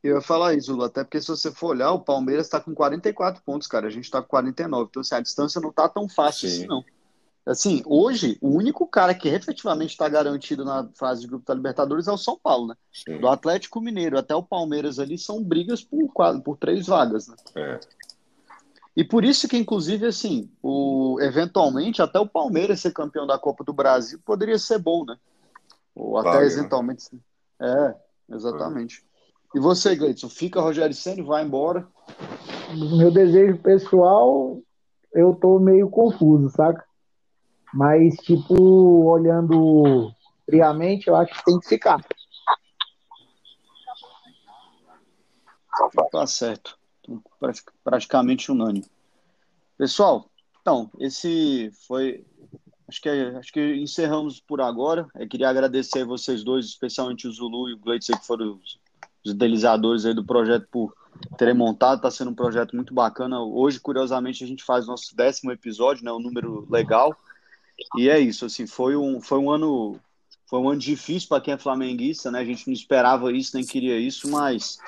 Eu ia falar isso, Lula, até porque se você for olhar, o Palmeiras está com 44 pontos, cara. A gente está com 49. Então, assim, a distância não tá tão fácil Sim. assim, não. Assim, hoje, o único cara que efetivamente está garantido na fase de grupo da Libertadores é o São Paulo, né? Sim. Do Atlético Mineiro até o Palmeiras ali são brigas por, quatro, por três vagas, né? É. E por isso que, inclusive, assim, o, eventualmente, até o Palmeiras ser campeão da Copa do Brasil poderia ser bom, né? Ou até né? eventualmente. É, exatamente. É. E você, Gleidson, fica Rogério Senna vai embora? Meu desejo pessoal, eu tô meio confuso, saca? Mas, tipo, olhando friamente, eu acho que tem que ficar. Tá certo. Praticamente unânime. Pessoal, então, esse foi. Acho que, acho que encerramos por agora. Eu queria agradecer a vocês dois, especialmente o Zulu e o Gleitzer, que foram os, os idealizadores aí do projeto por terem montado. Está sendo um projeto muito bacana. Hoje, curiosamente, a gente faz nosso décimo episódio, né? Um número legal. E é isso, assim, foi um, foi um ano foi um ano difícil para quem é flamenguista, né? A gente não esperava isso, nem queria isso, mas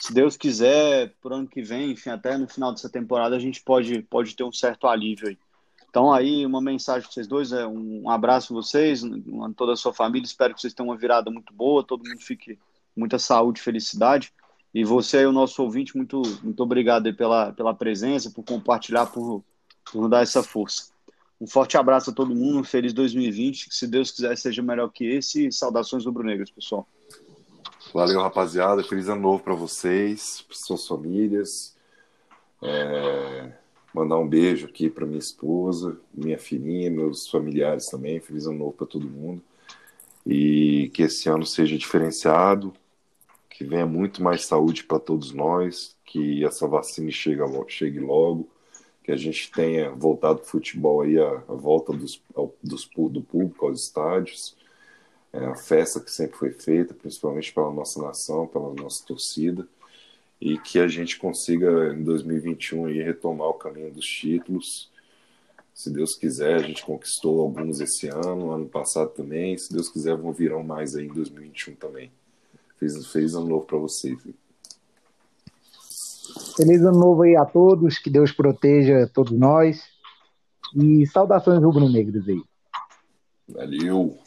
se Deus quiser, por ano que vem, enfim, até no final dessa temporada, a gente pode, pode ter um certo alívio aí. Então, aí, uma mensagem para vocês dois: é um abraço a vocês, a toda a sua família. Espero que vocês tenham uma virada muito boa, todo mundo fique muita saúde felicidade. E você aí, o nosso ouvinte, muito, muito obrigado pela, pela presença, por compartilhar, por, por dar essa força. Um forte abraço a todo mundo, um feliz 2020, que se Deus quiser seja melhor que esse, e saudações rubro-negras, pessoal. Valeu, rapaziada, feliz ano novo para vocês, para suas famílias. É... Mandar um beijo aqui para minha esposa, minha filhinha, meus familiares também, feliz ano novo para todo mundo. E que esse ano seja diferenciado, que venha muito mais saúde para todos nós, que essa vacina chegue, chegue logo que a gente tenha voltado o futebol aí a, a volta dos, ao, dos, do público aos estádios, é, a festa que sempre foi feita, principalmente pela nossa nação, pela nossa torcida, e que a gente consiga em 2021 aí retomar o caminho dos títulos. Se Deus quiser, a gente conquistou alguns esse ano, ano passado também. Se Deus quiser, vão virão mais aí em 2021 também. Feliz, feliz ano novo para vocês. Feliz ano novo aí a todos, que Deus proteja todos nós. E saudações rubro-negros aí. Valeu.